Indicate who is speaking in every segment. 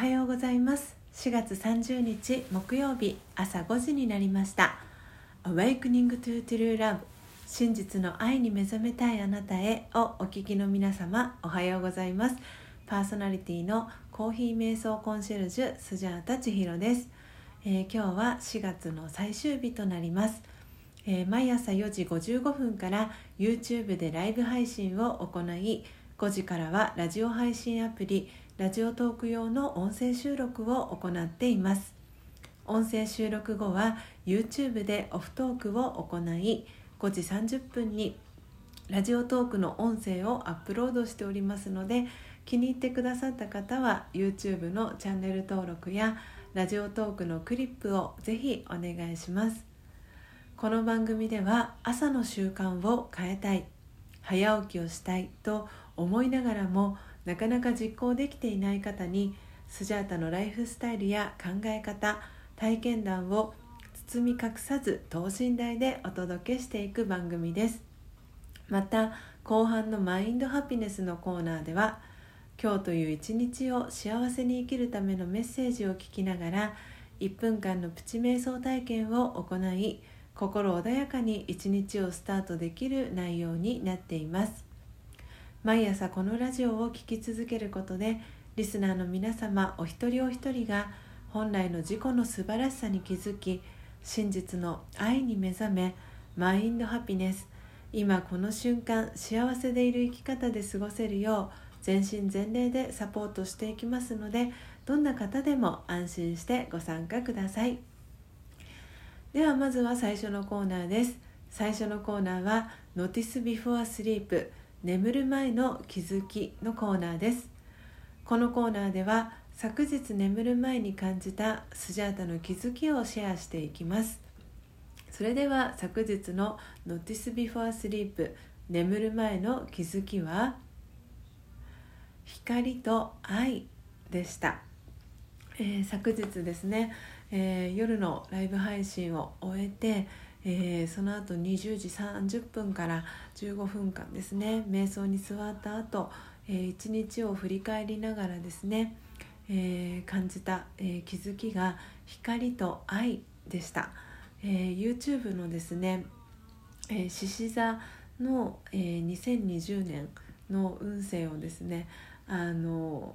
Speaker 1: はようございます。4月30日木曜日朝5時になりました。Awakening to True Love 真実の愛に目覚めたいあなたへをお聞きの皆様おはようございます。パーソナリティのコーヒー瞑想コンシェルジュスジャータ千尋です、えー、今日は4月の最終日となります。えー、毎朝4時55分から YouTube でライブ配信を行い5時からはラジオ配信アプリラジオトーク用の音声収録を行っています。音声収録後は YouTube でオフトークを行い5時30分にラジオトークの音声をアップロードしておりますので気に入ってくださった方は YouTube のチャンネル登録やラジオトークのクリップをぜひお願いします。この番組では朝の習慣を変えたい早起きをしたいと思いながらもなかなか実行できていない方にスジャータのライフスタイルや考え方体験談を包み隠さず等身大でお届けしていく番組です。また後半のマインドハピネスのコーナーでは今日という一日を幸せに生きるためのメッセージを聞きながら1分間のプチ瞑想体験を行い心穏やかに一日をスタートできる内容になっています。毎朝このラジオを聴き続けることでリスナーの皆様お一人お一人が本来の自己の素晴らしさに気づき真実の愛に目覚めマインドハピネス。今この瞬間幸せでいる生き方で過ごせるよう全身全霊でサポートしていきますのでどんな方でも安心してご参加ください。ではまずは最初のコーナーです。最初のコーナーは「Notice Before Sleep」眠る前の気づきのコーナーです。このコーナーでは昨日眠る前に感じたスジャータの気づきをシェアしていきます。それでは昨日の Notice Before Sleep 眠る前の気づきは光と愛でした、えー、昨日ですね、えー、夜のライブ配信を終えてえー、その後20時30分から15分間ですね。瞑想に座った後、えー、一日を振り返りながらですね、えー、感じた、えー、気づきが光と愛でした、えー、YouTube のですね獅子、えー、座の、えー、2020年の運勢をですねあの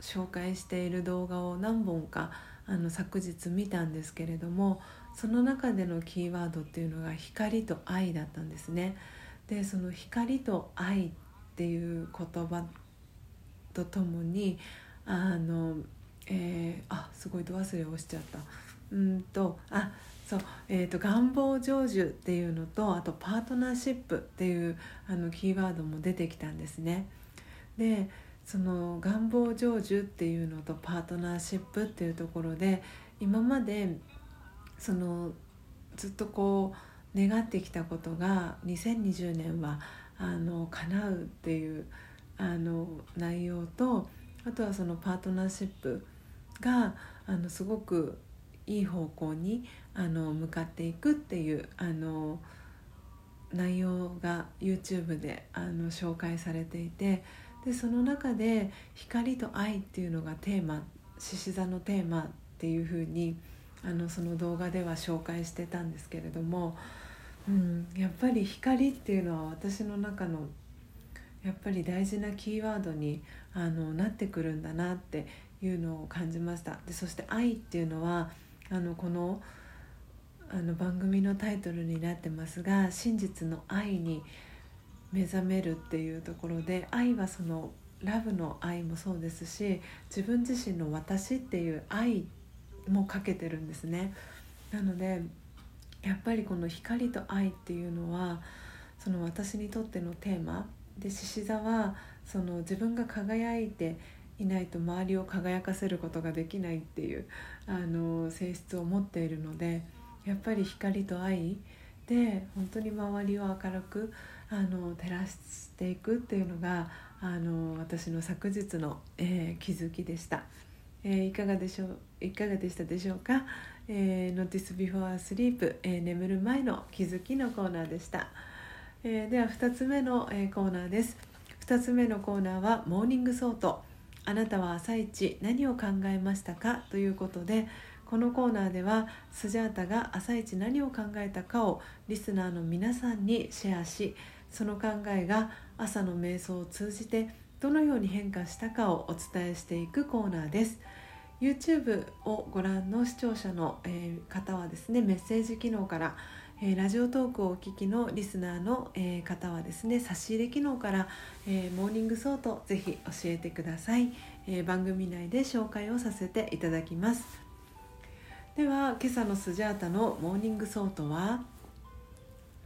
Speaker 1: 紹介している動画を何本かあの昨日見たんですけれどもその中でのキーワードっていうのが光と愛だったんですね。でその光と愛っていう言葉とともにあの、えー、あすごい度忘れをしちゃったうんとあそう、えーと、願望成就っていうのとあとパートナーシップっていうあのキーワードも出てきたんですね。でその願望成就っていうのとパートナーシップっていうところで今までそのずっとこう願ってきたことが2020年はあの叶うっていうあの内容とあとはそのパートナーシップがあのすごくいい方向にあの向かっていくっていうあの内容が YouTube であの紹介されていてでその中で「光と愛」っていうのがテーマ獅子座のテーマっていうふうにあのその動画では紹介してたんですけれども、うん、やっぱり光っていうのは私の中のやっぱり大事なキーワードにあのなってくるんだなっていうのを感じました。でそして「愛」っていうのはあのこのあの番組のタイトルになってますが真実の愛に目覚めるっていうところで愛はそのラブの愛もそうですし自分自身の私っていう愛もかけてるんですね。なのでやっぱりこの光と愛っていうのはその私にとってのテーマ。で獅子座はその自分が輝いていないと周りを輝かせることができないっていうあの性質を持っているのでやっぱり光と愛で本当に周りを明るくあの照らしていくっていうのがあの私の昨日の、えー、気づきでした。えー、いかがでしょういかがでしたでしょうか、えー、Notice Before Sleep、えー、眠る前の気づきのコーナーでした、えー、では2つ目の、えー、コーナーです2つ目のコーナーは morning thought あなたは朝一何を考えましたか?」ということでこのコーナーではスジャータが朝一何を考えたかをリスナーの皆さんにシェアしその考えが朝の瞑想を通じてどのように変化したかをお伝えしていくコーナーです。YouTube をご覧の視聴者の、え、方はですねメッセージ機能からえ、ラジオトークをお聞きのリスナーの、え、方はですね差し入れ機能から、え、 morning thought ぜひ教えてください、え番組内で紹介をさせていただきます。では今朝のスジャータの morning thought は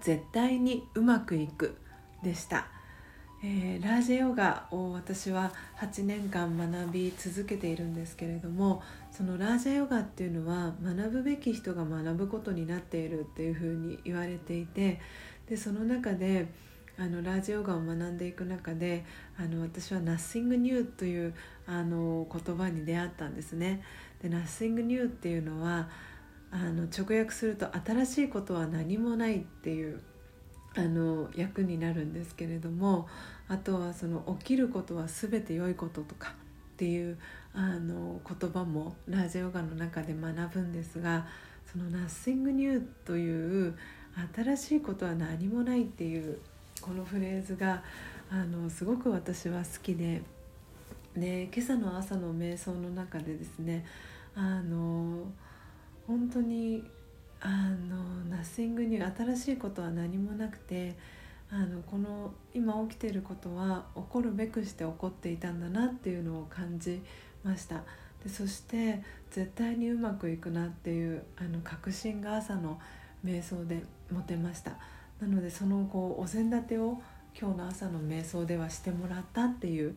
Speaker 1: 絶対にうまくいくでしたえー、ラージェヨガを私は8年間学び続けているんですけれどもそのラージェヨガっていうのは学ぶべき人が学ぶことになっているっていうふうに言われていてでその中であのラージヨガを学んでいく中であの私は「Nothing New」というあの言葉に出会ったんですね。で Nothing New っていうのはあの直訳すると「新しいことは何もない」っていうあの役になるんですけれどもあとはその起きることは全て良いこととかっていうあの言葉もラージヨガの中で学ぶんですがその「Nothing New」という新しいことは何もないっていうこのフレーズがあのすごく私は好きでで今朝の朝の瞑想の中でですねあの本当にあのナッシングに新しいことは何もなくてあのこの今起きてることは起こるべくして起こっていたんだなっていうのを感じました。でそして絶対にうまくいくなっていうあの確信が朝の瞑想で持てました。なのでそのこうお膳立てを今日の朝の瞑想ではしてもらったっていう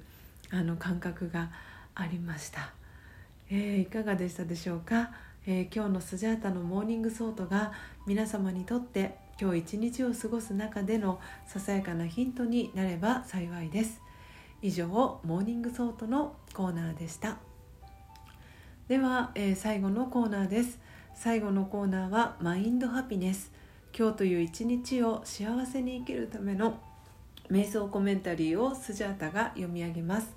Speaker 1: あの感覚がありました、えー、いかがでしたでしょうか？えー、今日のスジャータの Morning Thought が皆様にとって今日一日を過ごす中でのささやかなヒントになれば幸いです。以上 Morning Thought のコーナーでした。では、えー、最後のコーナーです。最後のコーナーは Mind Happiness。今日という一日を幸せに生きるための瞑想コメンタリーをスジャータが読み上げます。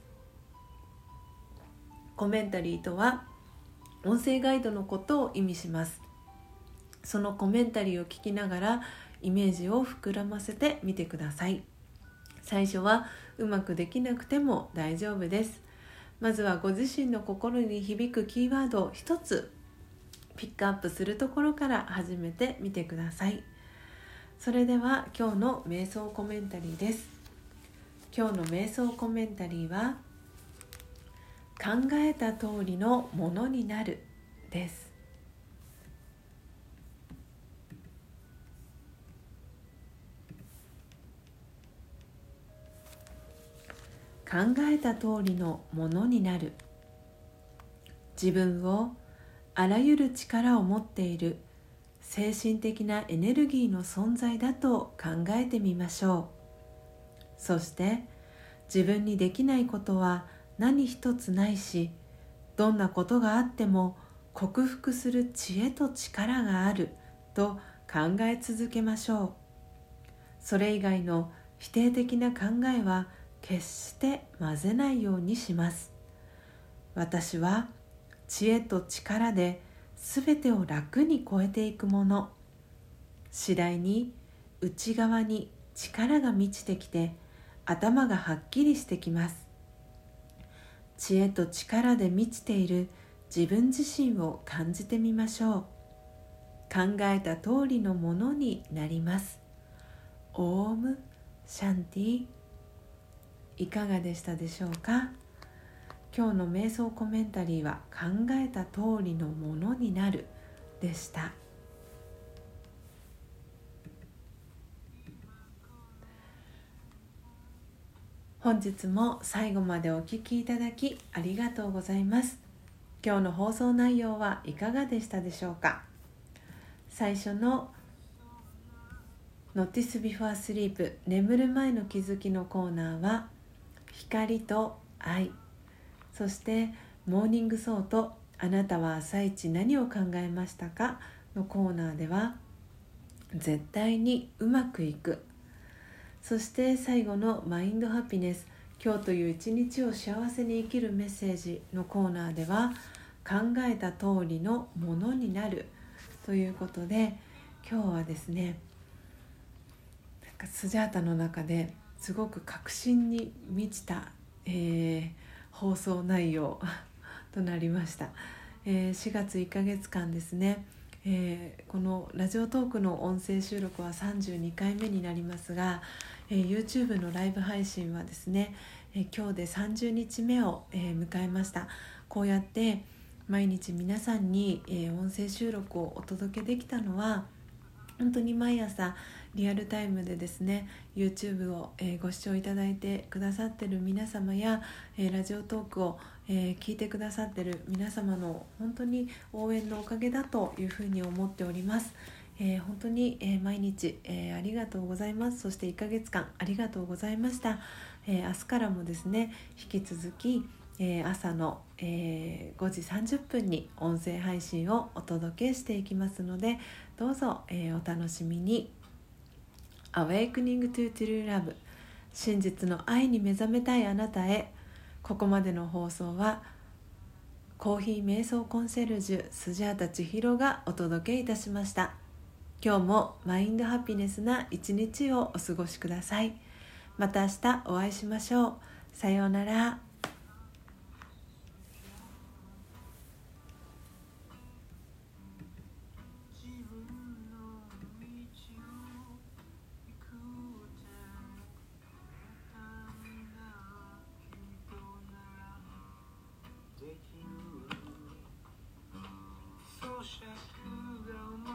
Speaker 1: コメンタリーとは音声ガイドのことを意味します。そのコメンタリーを聞きながらイメージを膨らませてみてください。最初はうまくできなくても大丈夫です。まずはご自身の心に響くキーワードを一つピックアップするところから始めてみてください。それでは今日の瞑想コメンタリーです。今日の瞑想コメンタリーは「考えた通りのものになるです。考えた通りのものになる。自分をあらゆる力を持っている精神的なエネルギーの存在だと考えてみましょう。そして自分にできないことは何一つないしどんなことがあっても克服する知恵と力があると考え続けましょう。それ以外の否定的な考えは決して混ぜないようにします。私は知恵と力で全てを楽に超えていくもの。次第に内側に力が満ちてきて頭がはっきりしてきます。知恵と力で満ちている自分自身を感じてみましょう。考えた通りのものになります。オームシャンティ。いかがでしたでしょうか？今日の瞑想コメンタリーは考えた通りのものになるでした。本日も最後までお聴きいただきありがとうございます。今日の放送内容はいかがでしたでしょうか？最初の Notice Before Sleep 眠る前の気づきのコーナーは光と愛そして Morning Thought あなたは朝一何を考えましたか？のコーナーでは絶対にうまくいくそして最後の Mind Happiness。今日という一日を幸せに生きるメッセージのコーナーでは考えた通りのものになる。ということで今日はですねなんかスジャータの中ですごく確信に満ちた、えー、放送内容となりました、えー、4月1ヶ月間ですね。えー、このラジオトークの音声収録は32回目になりますが、えー、YouTube のライブ配信はですね、えー、今日で30日目を、え迎えました。こうやって毎日皆さんに、え音声収録をお届けできたのは本当に毎朝リアルタイムでですね YouTube を、えご視聴いただいてくださってる皆様や、えラジオトークをえ、聞いてくださってる皆様の本当に応援のおかげだというふうに思っております。えー、本当に、えー、毎日、えー、ありがとうございます。そして1ヶ月間ありがとうございました、え明日からもですね引き続き、え朝の、え5時30分に音声配信をお届けしていきますのでどうぞ、えお楽しみに。Awakening to True Love 真実の愛に目覚めたいあなたへ。ここまでの放送はコーヒー瞑想コンシェルジュスジャータ千尋がお届けいたしました。今日もマインドハピネスな一日をお過ごしください。また明日お会いしましょう。さようなら。